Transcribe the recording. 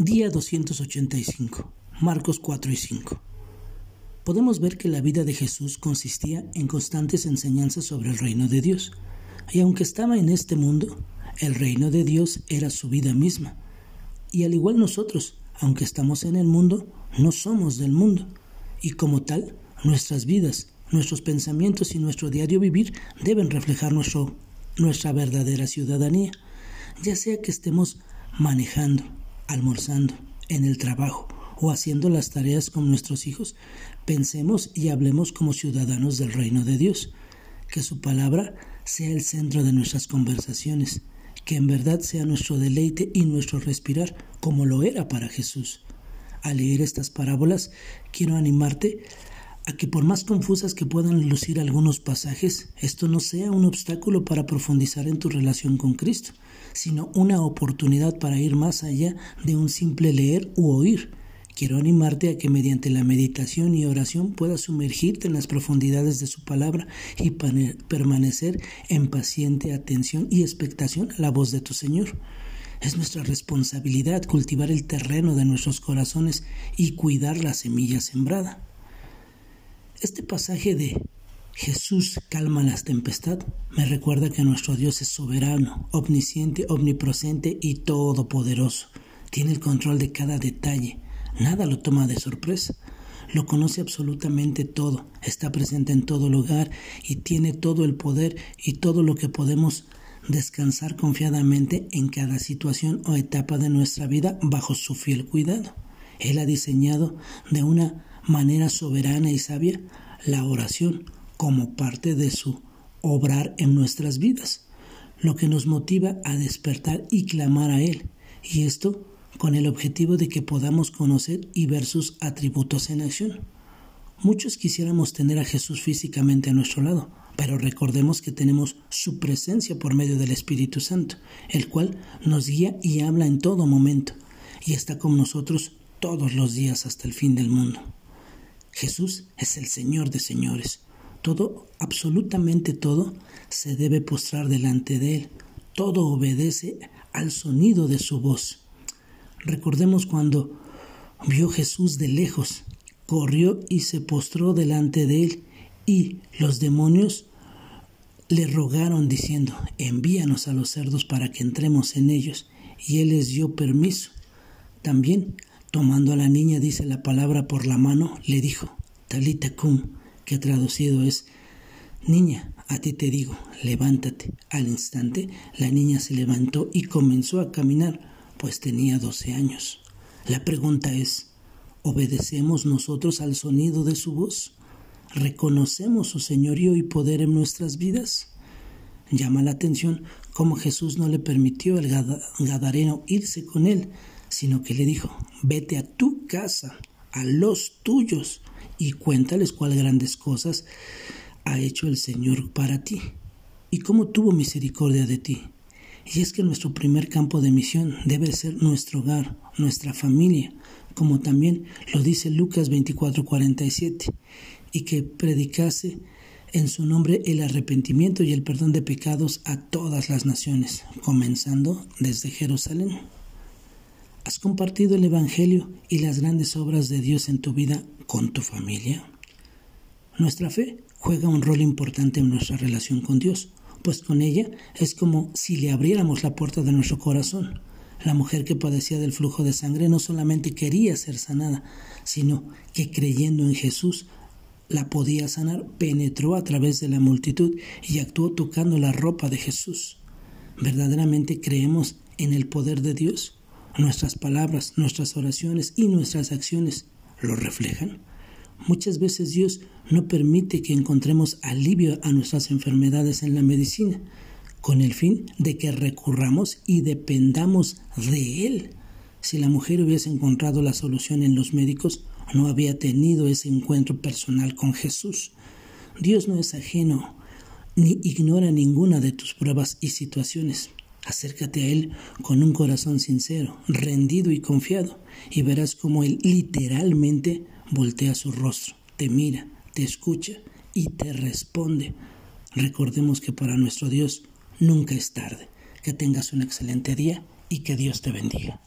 Día 285. Marcos 4 y 5. Podemos ver que la vida de Jesús consistía en constantes enseñanzas sobre el reino de Dios. Y aunque estaba en este mundo, el reino de Dios era su vida misma. Y al igual nosotros, aunque estamos en el mundo, no somos del mundo. Y como tal, nuestras vidas, nuestros pensamientos y nuestro diario vivir deben reflejar nuestro, nuestra verdadera ciudadanía, ya sea que estemos manejando, almorzando, en el trabajo o haciendo las tareas con nuestros hijos, pensemos y hablemos como ciudadanos del reino de Dios. Que su palabra sea el centro de nuestras conversaciones, que en verdad sea nuestro deleite y nuestro respirar, como lo era para Jesús. Al leer estas parábolas, quiero animarte a que por más confusas que puedan lucir algunos pasajes, esto no sea un obstáculo para profundizar en tu relación con Cristo, sino una oportunidad para ir más allá de un simple leer u oír. Quiero animarte a que mediante la meditación y oración puedas sumergirte en las profundidades de su palabra y permanecer en paciente atención y expectación a la voz de tu Señor. Es nuestra responsabilidad cultivar el terreno de nuestros corazones y cuidar la semilla sembrada. Este pasaje de Jesús calma las tempestades me recuerda que nuestro Dios es soberano, omnisciente, omnipresente y todopoderoso. Tiene el control de cada detalle. Nada lo toma de sorpresa. Lo conoce absolutamente todo, está presente en todo lugar y tiene todo el poder y todo lo que podemos descansar confiadamente en cada situación o etapa de nuestra vida bajo su fiel cuidado. Él ha diseñado de una manera soberana y sabia la oración como parte de su obrar en nuestras vidas, lo que nos motiva a despertar y clamar a Él, y esto con el objetivo de que podamos conocer y ver sus atributos en acción. Muchos quisiéramos tener a Jesús físicamente a nuestro lado, pero recordemos que tenemos su presencia por medio del Espíritu Santo, el cual nos guía y habla en todo momento, y está con nosotros todos los días hasta el fin del mundo. Jesús es el Señor de señores. Todo, absolutamente todo, se debe postrar delante de Él. Todo obedece al sonido de su voz. Recordemos cuando vio Jesús de lejos, corrió y se postró delante de Él, y los demonios le rogaron diciendo, envíanos a los cerdos para que entremos en ellos. Y Él les dio permiso. También Tomando a la niña, dice la palabra por la mano, le dijo, Talita cum, que traducido es, Niña, a ti te digo, levántate. Al instante, la niña se levantó y comenzó a caminar, pues tenía doce años. La pregunta es, ¿obedecemos nosotros al sonido de su voz? ¿Reconocemos su señorío y poder en nuestras vidas? Llama la atención cómo Jesús no le permitió al Gadareno irse con él, sino que le dijo, vete a tu casa, a los tuyos, y cuéntales cuál grandes cosas ha hecho el Señor para ti, y cómo tuvo misericordia de ti. Y es que nuestro primer campo de misión debe ser nuestro hogar, nuestra familia, como también lo dice Lucas 24:47, y que predicase en su nombre el arrepentimiento y el perdón de pecados a todas las naciones, comenzando desde Jerusalén. ¿Has compartido el Evangelio y las grandes obras de Dios en tu vida con tu familia? Nuestra fe juega un rol importante en nuestra relación con Dios, pues con ella es como si le abriéramos la puerta de nuestro corazón. La mujer que padecía del flujo de sangre no solamente quería ser sanada, sino que creyendo en Jesús la podía sanar, penetró a través de la multitud y actuó tocando la ropa de Jesús. ¿Verdaderamente creemos en el poder de Dios? Nuestras palabras, nuestras oraciones y nuestras acciones lo reflejan. Muchas veces Dios no permite que encontremos alivio a nuestras enfermedades en la medicina, con el fin de que recurramos y dependamos de Él. Si la mujer hubiese encontrado la solución en los médicos, no había tenido ese encuentro personal con Jesús. Dios no es ajeno ni ignora ninguna de tus pruebas y situaciones. Acércate a Él con un corazón sincero, rendido y confiado, y verás cómo Él literalmente voltea su rostro, te mira, te escucha y te responde. Recordemos que para nuestro Dios nunca es tarde. Que tengas un excelente día y que Dios te bendiga.